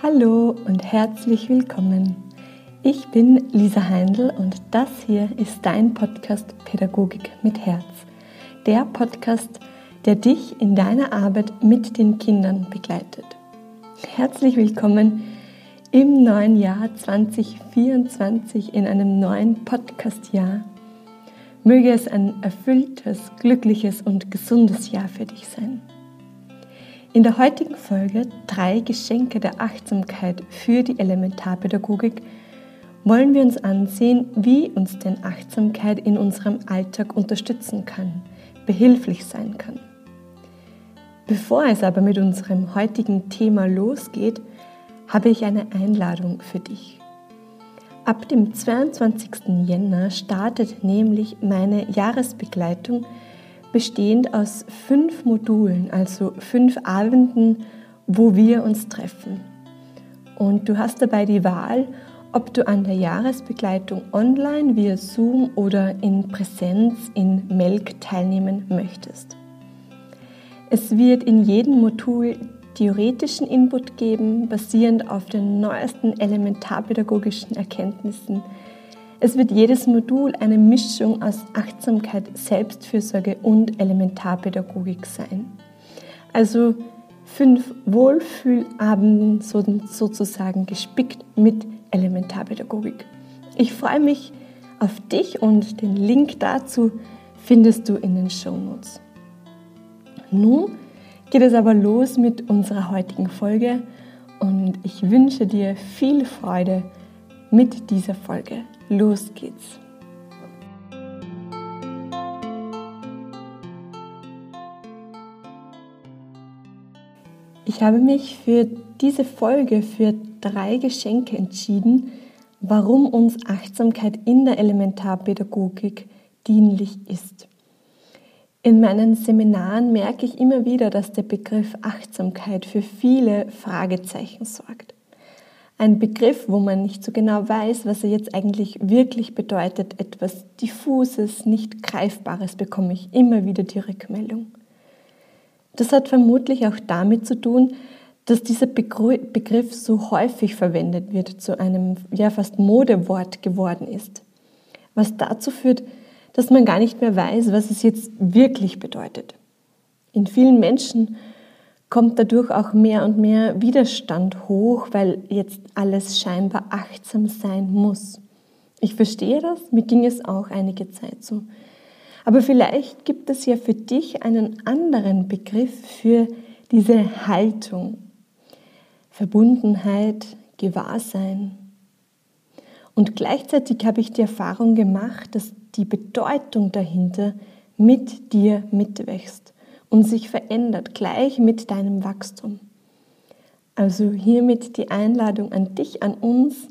Hallo und herzlich willkommen. Ich bin Lisa Heindl und das hier ist dein Podcast Pädagogik mit Herz. Der Podcast, der dich in deiner Arbeit mit den Kindern begleitet. Herzlich willkommen im neuen Jahr 2024 in einem neuen Podcast-Jahr. Möge es ein erfülltes, glückliches und gesundes Jahr für dich sein. In der heutigen Folge drei Geschenke der Achtsamkeit für die Elementarpädagogik wollen wir uns ansehen, wie uns denn Achtsamkeit in unserem Alltag unterstützen kann, behilflich sein kann. Bevor es aber mit unserem heutigen Thema losgeht, habe ich eine Einladung für dich. Ab dem 22. Jänner startet nämlich meine Jahresbegleitung bestehend aus fünf Modulen, also fünf Abenden, wo wir uns treffen. Und du hast dabei die Wahl, ob du an der Jahresbegleitung online via Zoom oder in Präsenz in Melk teilnehmen möchtest. Es wird in jedem Modul theoretischen Input geben, basierend auf den neuesten elementarpädagogischen Erkenntnissen, es wird jedes Modul eine Mischung aus Achtsamkeit, Selbstfürsorge und Elementarpädagogik sein. Also fünf Wohlfühlabenden sozusagen gespickt mit Elementarpädagogik. Ich freue mich auf dich und den Link dazu findest du in den Shownotes. Nun geht es aber los mit unserer heutigen Folge und ich wünsche dir viel Freude mit dieser Folge. Los geht's! Ich habe mich für diese Folge für drei Geschenke entschieden, warum uns Achtsamkeit in der Elementarpädagogik dienlich ist. In meinen Seminaren merke ich immer wieder, dass der Begriff Achtsamkeit für viele Fragezeichen sorgt ein Begriff, wo man nicht so genau weiß, was er jetzt eigentlich wirklich bedeutet, etwas diffuses, nicht greifbares, bekomme ich immer wieder die Rückmeldung. Das hat vermutlich auch damit zu tun, dass dieser Begriff so häufig verwendet wird, zu einem ja fast Modewort geworden ist, was dazu führt, dass man gar nicht mehr weiß, was es jetzt wirklich bedeutet. In vielen Menschen kommt dadurch auch mehr und mehr Widerstand hoch, weil jetzt alles scheinbar achtsam sein muss. Ich verstehe das, mir ging es auch einige Zeit so. Aber vielleicht gibt es ja für dich einen anderen Begriff für diese Haltung. Verbundenheit, Gewahrsein. Und gleichzeitig habe ich die Erfahrung gemacht, dass die Bedeutung dahinter mit dir mitwächst und sich verändert, gleich mit deinem Wachstum. Also hiermit die Einladung an dich, an uns,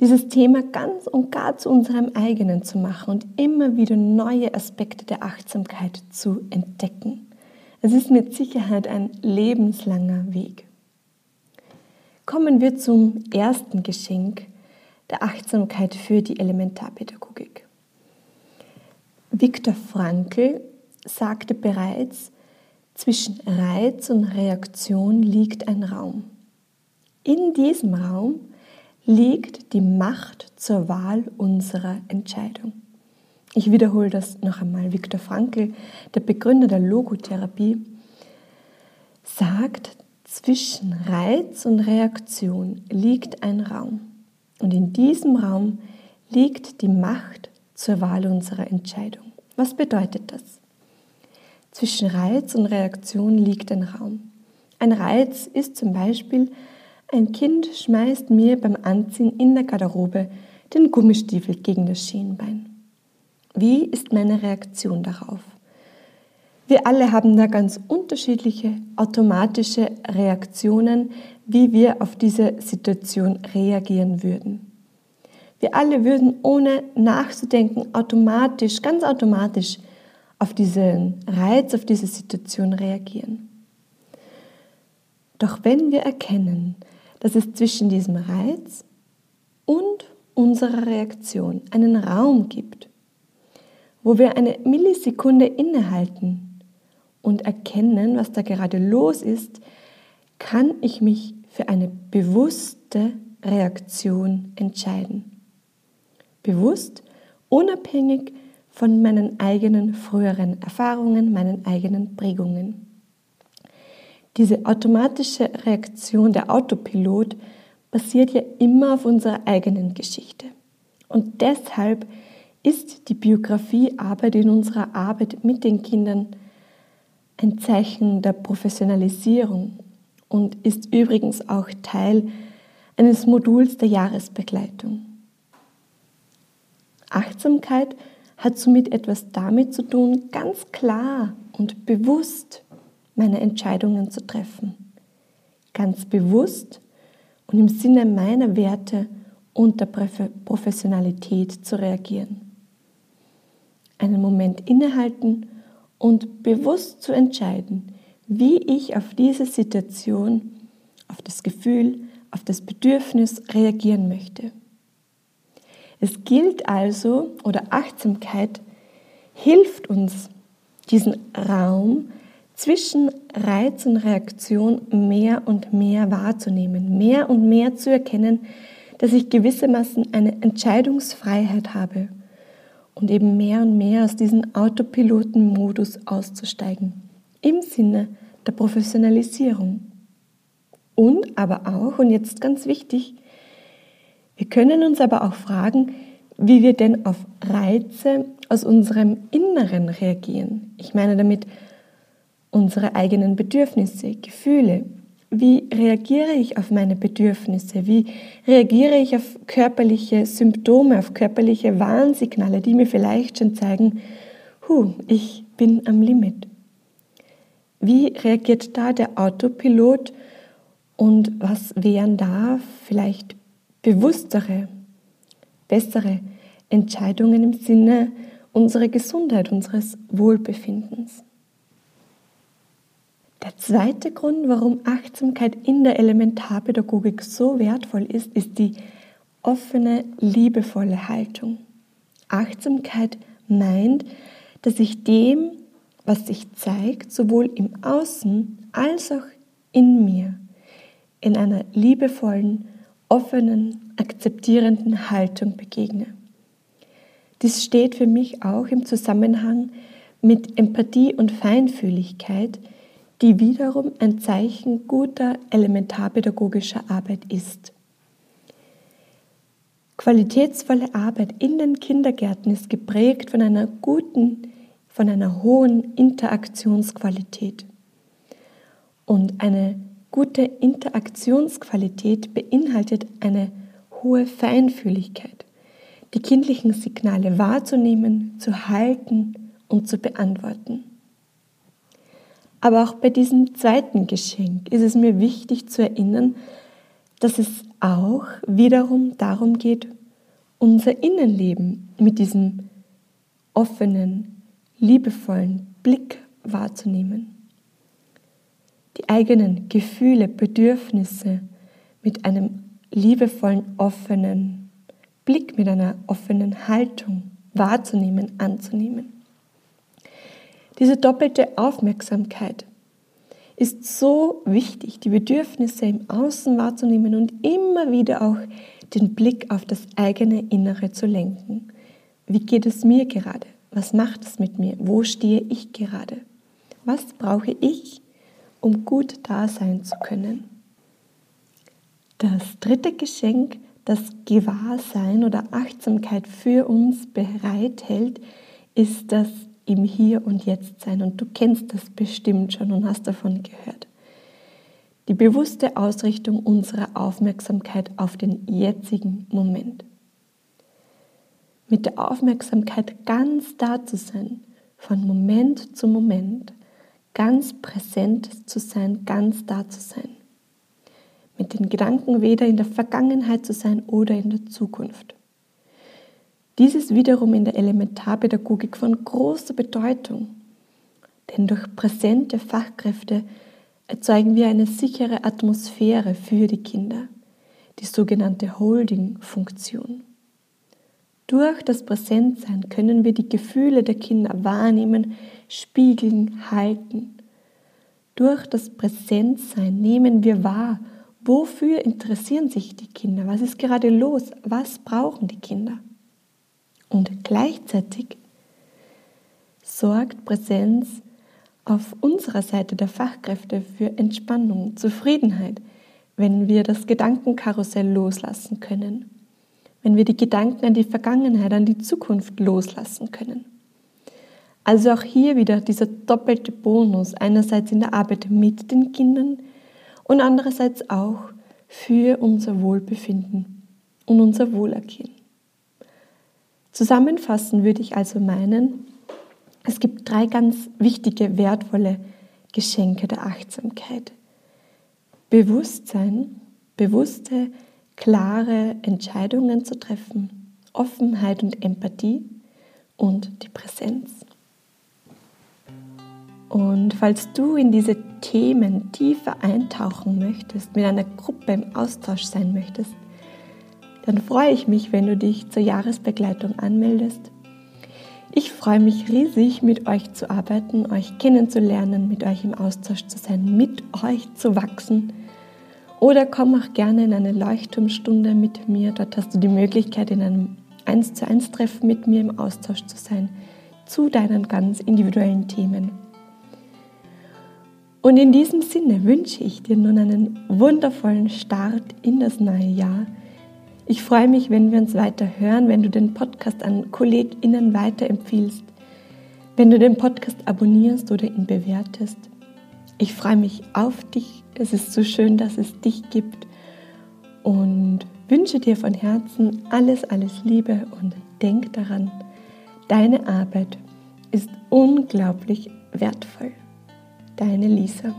dieses Thema ganz und gar zu unserem eigenen zu machen und immer wieder neue Aspekte der Achtsamkeit zu entdecken. Es ist mit Sicherheit ein lebenslanger Weg. Kommen wir zum ersten Geschenk der Achtsamkeit für die Elementarpädagogik. Viktor Frankl sagte bereits, zwischen Reiz und Reaktion liegt ein Raum. In diesem Raum liegt die Macht zur Wahl unserer Entscheidung. Ich wiederhole das noch einmal. Viktor Frankl, der Begründer der Logotherapie, sagt, zwischen Reiz und Reaktion liegt ein Raum. Und in diesem Raum liegt die Macht zur Wahl unserer Entscheidung. Was bedeutet das? Zwischen Reiz und Reaktion liegt ein Raum. Ein Reiz ist zum Beispiel, ein Kind schmeißt mir beim Anziehen in der Garderobe den Gummistiefel gegen das Schienbein. Wie ist meine Reaktion darauf? Wir alle haben da ganz unterschiedliche automatische Reaktionen, wie wir auf diese Situation reagieren würden. Wir alle würden ohne nachzudenken automatisch, ganz automatisch auf diesen Reiz, auf diese Situation reagieren. Doch wenn wir erkennen, dass es zwischen diesem Reiz und unserer Reaktion einen Raum gibt, wo wir eine Millisekunde innehalten und erkennen, was da gerade los ist, kann ich mich für eine bewusste Reaktion entscheiden. Bewusst, unabhängig von meinen eigenen früheren Erfahrungen, meinen eigenen Prägungen. Diese automatische Reaktion, der Autopilot, basiert ja immer auf unserer eigenen Geschichte. Und deshalb ist die Biografiearbeit in unserer Arbeit mit den Kindern ein Zeichen der Professionalisierung und ist übrigens auch Teil eines Moduls der Jahresbegleitung. Achtsamkeit hat somit etwas damit zu tun, ganz klar und bewusst meine Entscheidungen zu treffen. Ganz bewusst und im Sinne meiner Werte und der Professionalität zu reagieren. Einen Moment innehalten und bewusst zu entscheiden, wie ich auf diese Situation, auf das Gefühl, auf das Bedürfnis reagieren möchte. Es gilt also, oder Achtsamkeit hilft uns, diesen Raum zwischen Reiz und Reaktion mehr und mehr wahrzunehmen, mehr und mehr zu erkennen, dass ich gewissermaßen eine Entscheidungsfreiheit habe und eben mehr und mehr aus diesem Autopilotenmodus auszusteigen, im Sinne der Professionalisierung. Und aber auch, und jetzt ganz wichtig, wir können uns aber auch fragen, wie wir denn auf Reize aus unserem Inneren reagieren. Ich meine damit unsere eigenen Bedürfnisse, Gefühle. Wie reagiere ich auf meine Bedürfnisse? Wie reagiere ich auf körperliche Symptome, auf körperliche Warnsignale, die mir vielleicht schon zeigen, hu, ich bin am Limit? Wie reagiert da der Autopilot und was wären da vielleicht bewusstere, bessere Entscheidungen im Sinne unserer Gesundheit, unseres Wohlbefindens? Der zweite Grund, warum Achtsamkeit in der Elementarpädagogik so wertvoll ist, ist die offene, liebevolle Haltung. Achtsamkeit meint, dass ich dem, was sich zeigt, sowohl im Außen als auch in mir, in einer liebevollen, offenen, akzeptierenden Haltung begegne. Dies steht für mich auch im Zusammenhang mit Empathie und Feinfühligkeit, die wiederum ein Zeichen guter elementarpädagogischer Arbeit ist. Qualitätsvolle Arbeit in den Kindergärten ist geprägt von einer guten, von einer hohen Interaktionsqualität. Und eine gute Interaktionsqualität beinhaltet eine hohe Feinfühligkeit, die kindlichen Signale wahrzunehmen, zu halten und zu beantworten. Aber auch bei diesem zweiten Geschenk ist es mir wichtig zu erinnern, dass es auch wiederum darum geht, unser Innenleben mit diesem offenen, liebevollen Blick wahrzunehmen. Die eigenen Gefühle, Bedürfnisse mit einem liebevollen, offenen Blick, mit einer offenen Haltung wahrzunehmen, anzunehmen. Diese doppelte Aufmerksamkeit ist so wichtig, die Bedürfnisse im Außen wahrzunehmen und immer wieder auch den Blick auf das eigene Innere zu lenken. Wie geht es mir gerade? Was macht es mit mir? Wo stehe ich gerade? Was brauche ich, um gut da sein zu können? Das dritte Geschenk, das Gewahrsein oder Achtsamkeit für uns bereithält, ist das im Hier und Jetzt sein. Und du kennst das bestimmt schon und hast davon gehört. Die bewusste Ausrichtung unserer Aufmerksamkeit auf den jetzigen Moment. Mit der Aufmerksamkeit ganz da zu sein, von Moment zu Moment, ganz präsent zu sein, ganz da zu sein. Mit den Gedanken weder in der Vergangenheit zu sein oder in der Zukunft. Dies ist wiederum in der Elementarpädagogik von großer Bedeutung, denn durch präsente Fachkräfte erzeugen wir eine sichere Atmosphäre für die Kinder, die sogenannte Holding-Funktion. Durch das Präsentsein können wir die Gefühle der Kinder wahrnehmen, spiegeln, halten. Durch das Präsentsein nehmen wir wahr, Wofür interessieren sich die Kinder? Was ist gerade los? Was brauchen die Kinder? Und gleichzeitig sorgt Präsenz auf unserer Seite der Fachkräfte für Entspannung, Zufriedenheit, wenn wir das Gedankenkarussell loslassen können, wenn wir die Gedanken an die Vergangenheit, an die Zukunft loslassen können. Also auch hier wieder dieser doppelte Bonus, einerseits in der Arbeit mit den Kindern und andererseits auch für unser Wohlbefinden und unser Wohlergehen. Zusammenfassen würde ich also meinen, es gibt drei ganz wichtige, wertvolle Geschenke der Achtsamkeit. Bewusstsein, bewusste, klare Entscheidungen zu treffen, Offenheit und Empathie und die Präsenz. Und falls du in diese Themen tiefer eintauchen möchtest, mit einer Gruppe im Austausch sein möchtest, dann freue ich mich, wenn du dich zur Jahresbegleitung anmeldest. Ich freue mich riesig, mit euch zu arbeiten, euch kennenzulernen, mit euch im Austausch zu sein, mit euch zu wachsen. Oder komm auch gerne in eine Leuchtturmstunde mit mir. Dort hast du die Möglichkeit, in einem 1 zu 1 Treffen mit mir im Austausch zu sein zu deinen ganz individuellen Themen. Und in diesem Sinne wünsche ich dir nun einen wundervollen Start in das neue Jahr. Ich freue mich, wenn wir uns weiter hören, wenn du den Podcast an KollegInnen weiterempfiehlst, wenn du den Podcast abonnierst oder ihn bewertest. Ich freue mich auf dich. Es ist so schön, dass es dich gibt und wünsche dir von Herzen alles, alles Liebe und denk daran, deine Arbeit ist unglaublich wertvoll. Deine Lisa.